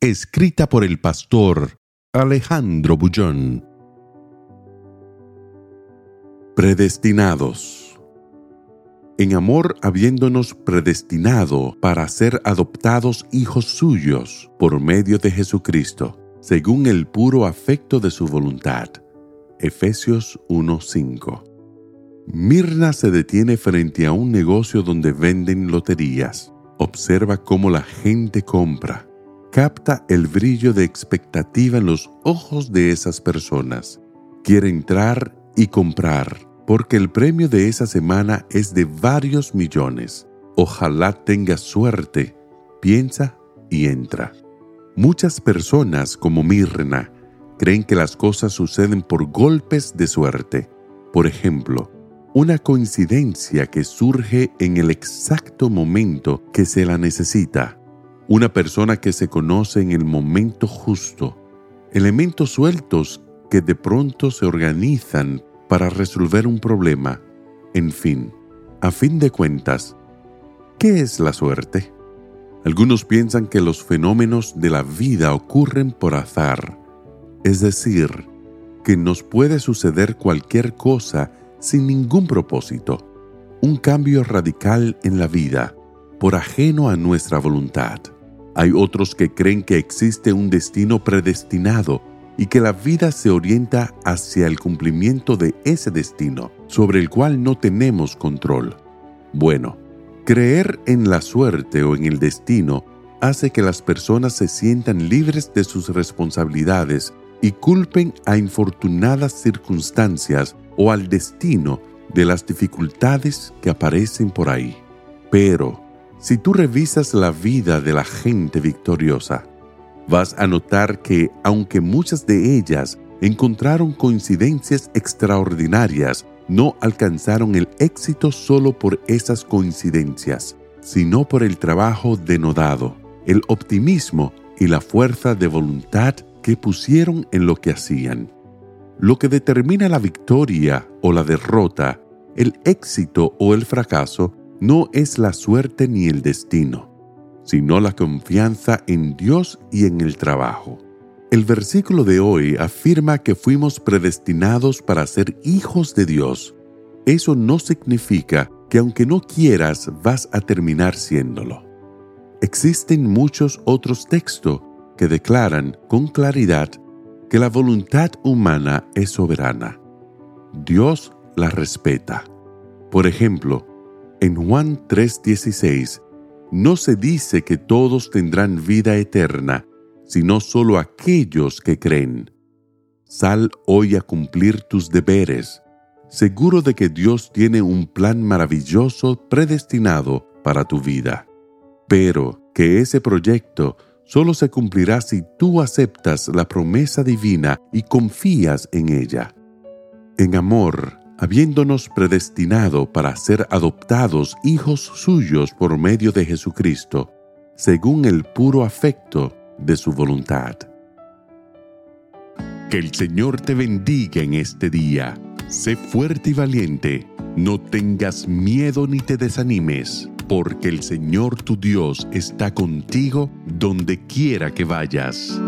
Escrita por el pastor Alejandro Bullón. Predestinados. En amor habiéndonos predestinado para ser adoptados hijos suyos por medio de Jesucristo, según el puro afecto de su voluntad. Efesios 1:5. Mirna se detiene frente a un negocio donde venden loterías. Observa cómo la gente compra. Capta el brillo de expectativa en los ojos de esas personas. Quiere entrar y comprar, porque el premio de esa semana es de varios millones. Ojalá tenga suerte, piensa y entra. Muchas personas, como Mirna, creen que las cosas suceden por golpes de suerte. Por ejemplo, una coincidencia que surge en el exacto momento que se la necesita. Una persona que se conoce en el momento justo. Elementos sueltos que de pronto se organizan para resolver un problema. En fin, a fin de cuentas, ¿qué es la suerte? Algunos piensan que los fenómenos de la vida ocurren por azar, es decir, que nos puede suceder cualquier cosa sin ningún propósito, un cambio radical en la vida, por ajeno a nuestra voluntad. Hay otros que creen que existe un destino predestinado y que la vida se orienta hacia el cumplimiento de ese destino, sobre el cual no tenemos control. Bueno, creer en la suerte o en el destino hace que las personas se sientan libres de sus responsabilidades y culpen a infortunadas circunstancias o al destino de las dificultades que aparecen por ahí. Pero, si tú revisas la vida de la gente victoriosa, vas a notar que aunque muchas de ellas encontraron coincidencias extraordinarias, no alcanzaron el éxito solo por esas coincidencias, sino por el trabajo denodado, el optimismo y la fuerza de voluntad que pusieron en lo que hacían. Lo que determina la victoria o la derrota, el éxito o el fracaso, no es la suerte ni el destino, sino la confianza en Dios y en el trabajo. El versículo de hoy afirma que fuimos predestinados para ser hijos de Dios. Eso no significa que aunque no quieras vas a terminar siéndolo. Existen muchos otros textos que declaran con claridad que la voluntad humana es soberana. Dios la respeta. Por ejemplo, en Juan 3:16 no se dice que todos tendrán vida eterna, sino solo aquellos que creen. Sal hoy a cumplir tus deberes, seguro de que Dios tiene un plan maravilloso predestinado para tu vida. Pero que ese proyecto solo se cumplirá si tú aceptas la promesa divina y confías en ella. En amor, habiéndonos predestinado para ser adoptados hijos suyos por medio de Jesucristo, según el puro afecto de su voluntad. Que el Señor te bendiga en este día. Sé fuerte y valiente. No tengas miedo ni te desanimes porque el Señor tu Dios está contigo donde quiera que vayas.